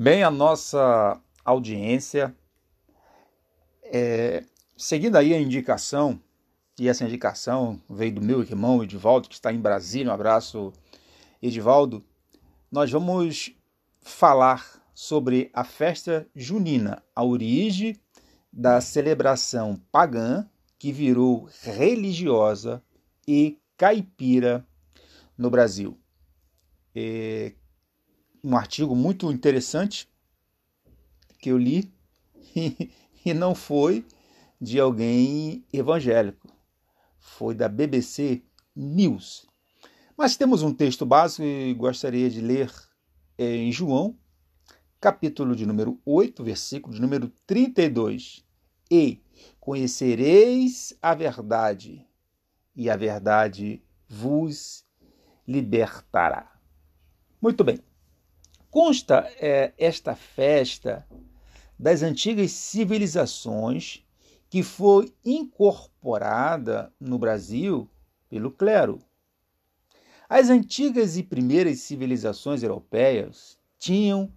Bem, a nossa audiência, é, seguindo aí a indicação, e essa indicação veio do meu irmão Edivaldo, que está em Brasília, um abraço, Edivaldo, nós vamos falar sobre a festa junina, a origem da celebração pagã que virou religiosa e caipira no Brasil. É, um artigo muito interessante que eu li e, não foi de alguém evangélico, foi da BBC News. Mas temos um texto básico e gostaria de ler é, em João, capítulo de número 8, versículo de número 32. E conhecereis a verdade, e a verdade vos libertará. Muito bem. Consta é, esta festa das antigas civilizações que foi incorporada no Brasil pelo clero. As antigas e primeiras civilizações europeias tinham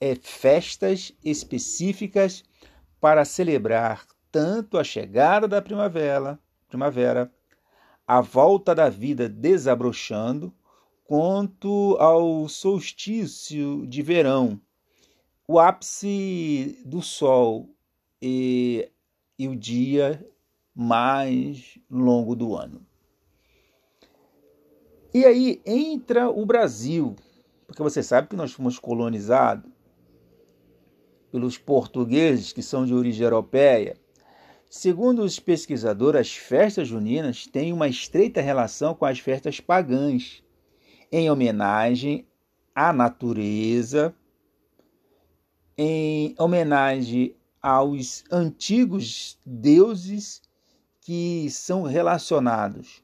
é, festas específicas para celebrar tanto a chegada da primavera, primavera, a volta da vida desabrochando, quanto ao solstício de verão, o ápice do sol e, e o dia mais longo do ano. E aí entra o Brasil, porque você sabe que nós fomos colonizados pelos portugueses que são de origem europeia. Segundo os pesquisadores, as festas juninas têm uma estreita relação com as festas pagãs em homenagem à natureza, em homenagem aos antigos deuses que são relacionados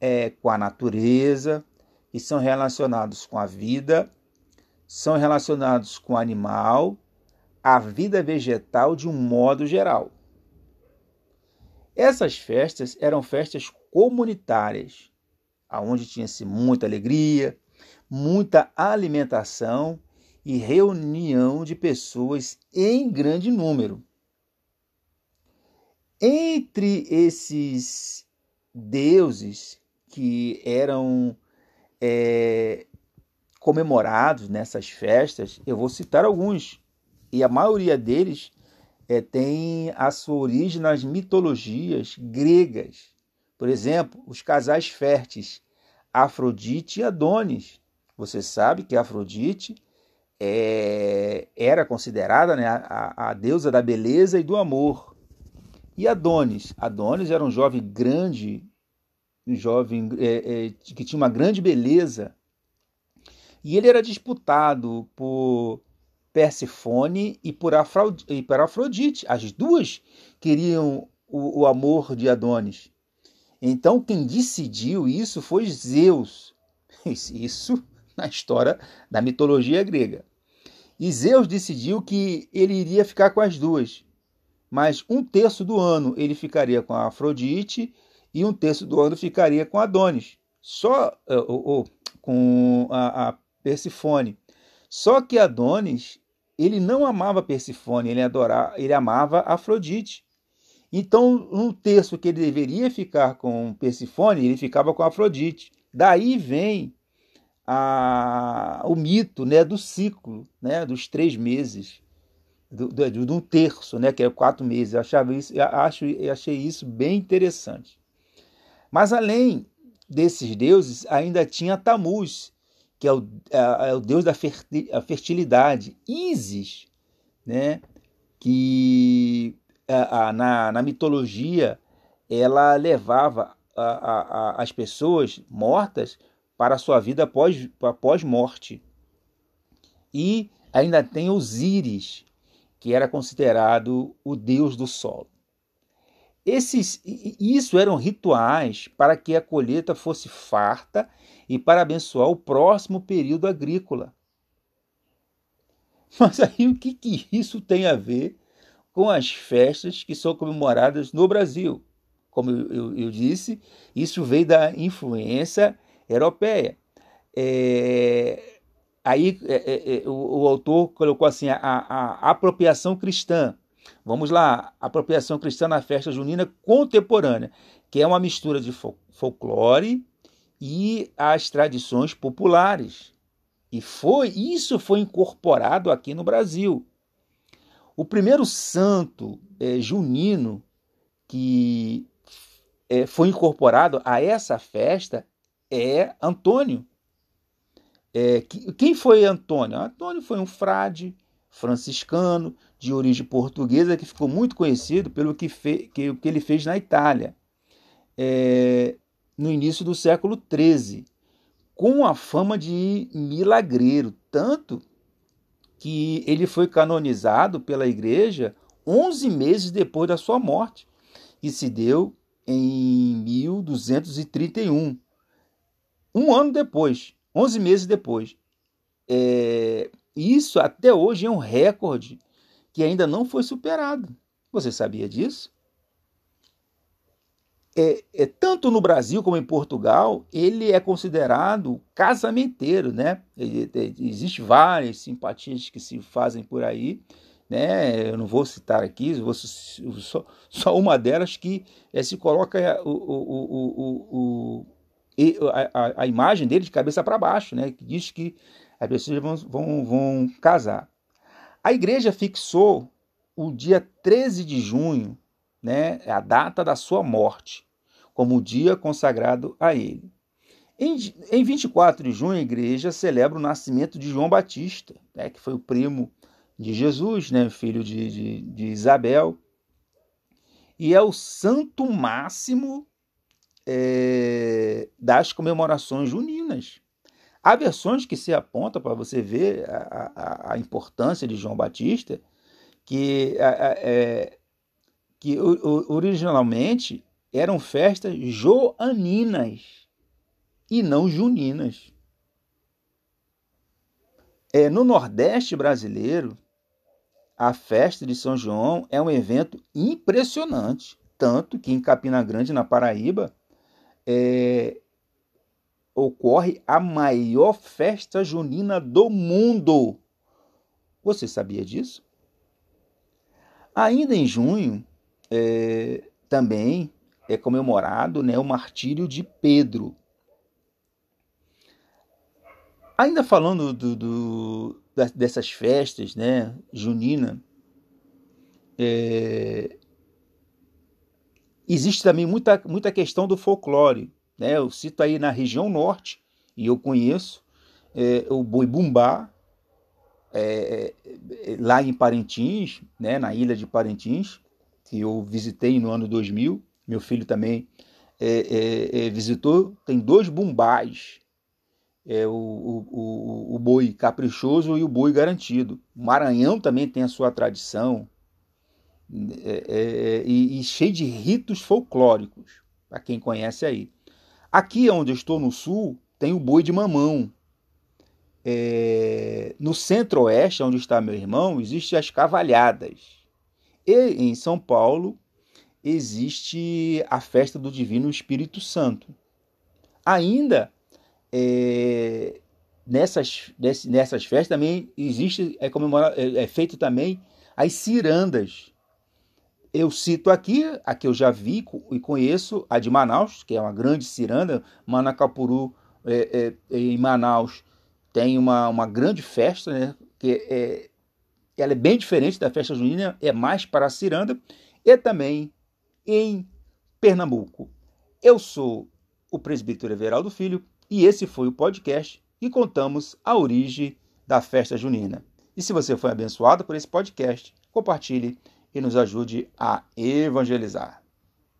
é, com a natureza, que são relacionados com a vida, são relacionados com o animal, a vida vegetal de um modo geral. Essas festas eram festas comunitárias, aonde tinha-se muita alegria, muita alimentação e reunião de pessoas em grande número. Entre esses deuses que eram é, comemorados nessas festas, eu vou citar alguns, e a maioria deles é, tem a sua origem nas mitologias gregas. Por exemplo, os casais férteis Afrodite e Adonis. Você sabe que Afrodite é, era considerada né, a, a, deusa da beleza e do amor. E Adonis? Adonis era um jovem grande, um jovem é, é, que tinha uma grande beleza. E ele era disputado por Persefone e por, Afrodite. As duas queriam o, o amor de Adonis. Então, quem decidiu isso foi Zeus. Isso na história da mitologia grega. E Zeus decidiu que ele iria ficar com as duas, mas um terço do ano ele ficaria com a Afrodite e um terço do ano ficaria com Adonis, só ou, ou, com a, a Persifone. Só que Adonis ele não amava Persifone, ele adorava, ele amava Afrodite. Então, um terço que ele deveria ficar com Persifone, ele ficava com Afrodite. Daí vem a, o mito né, do ciclo, né, dos três meses, do, do, um terço, né, que é quatro meses. Eu, achava isso, eu, acho, eu achei isso bem interessante. Mas além desses deuses, ainda tinha Tamuz, que é o, é, é o deus da fertilidade, Isis, né, que na, na mitologia, ela levava a, a, as pessoas mortas para a sua vida após, morte. E ainda tem Osíris, que era considerado o deus do sol. Esses, isso eram rituais para que a colheita fosse farta e para abençoar o próximo período agrícola. Mas aí o que, que isso tem a ver com as festas que são comemoradas no Brasil. Como eu, eu, disse, isso veio da influência europeia. É, aí é, é, o, o, autor colocou assim a, a, a, apropriação cristã. Vamos lá, apropriação cristã na festa junina contemporânea, que é uma mistura de fol folclore e as tradições populares. E foi isso foi incorporado aqui no Brasil. O primeiro santo é, junino que é, foi incorporado a essa festa é Antônio. É, que, quem foi Antônio? Antônio foi um frade franciscano de origem portuguesa que ficou muito conhecido pelo que, fe, que, que ele fez na Itália é, no início do século XIII, com a fama de milagreiro, tanto que ele foi canonizado pela igreja 11 meses depois da sua morte, que se deu em 1231. Um ano depois, 11 meses depois. É, isso até hoje é um recorde que ainda não foi superado. Você sabia disso? É, é, tanto no Brasil como em Portugal, ele é considerado casamenteiro, né? Existem várias simpatias que se fazem por aí, né? Eu não vou citar aqui, vou, só, só uma delas que é, se coloca o, o, o, a, a, imagem dele de cabeça para baixo, né? Que diz que as pessoas vão, vão, vão casar. A igreja fixou o dia 13 de junho, né? A data da sua morte como o dia consagrado a ele. Em, em 24 de junho, a igreja celebra o nascimento de João Batista, né, que foi o primo de Jesus, né, filho de, de, de Isabel, e é o santo máximo é, das comemorações juninas. Há versões que se apontam para você ver a, a, a, importância de João Batista, que, é, que originalmente eram festas joaninas e não juninas. É, no Nordeste brasileiro, a festa de São João é um evento impressionante, tanto que em Capina Grande, na Paraíba, é, ocorre a maior festa junina do mundo. Você sabia disso? Ainda em junho, é, também é comemorado né, o martírio de Pedro. Ainda falando do, do, dessas festas né, junina, é, existe também muita, muita questão do folclore. Né? Eu cito aí na região norte, e eu conheço, é, o boi bumbá, é, é lá em Parintins, né, na ilha de Parintins, que eu visitei no ano 2000, meu filho também é, é, é, visitou, tem dois bumbás. É o, o, o, boi caprichoso e o boi garantido. O Maranhão também tem a sua tradição é, é, e, e cheio de ritos folclóricos, para quem conhece aí. Aqui onde eu estou no sul, tem o boi de mamão. É, no centro-oeste, onde está meu irmão, existem as cavalhadas. E em São Paulo, existe a festa do Divino Espírito Santo. Ainda é, nessas, nessas festas também existe é, é, é feito também as cirandas. Eu cito aqui, a que eu já vi e conheço, a de Manaus, que é uma grande ciranda. Manacapuru, é, é, em Manaus, tem uma, uma grande festa, né? que é, ela é bem diferente da festa junina, é mais para a ciranda. E também em Pernambuco. Eu sou o presbítero Everaldo Filho e esse foi o podcast e contamos a origem da festa junina. E se você foi abençoado por esse podcast, compartilhe e nos ajude a evangelizar.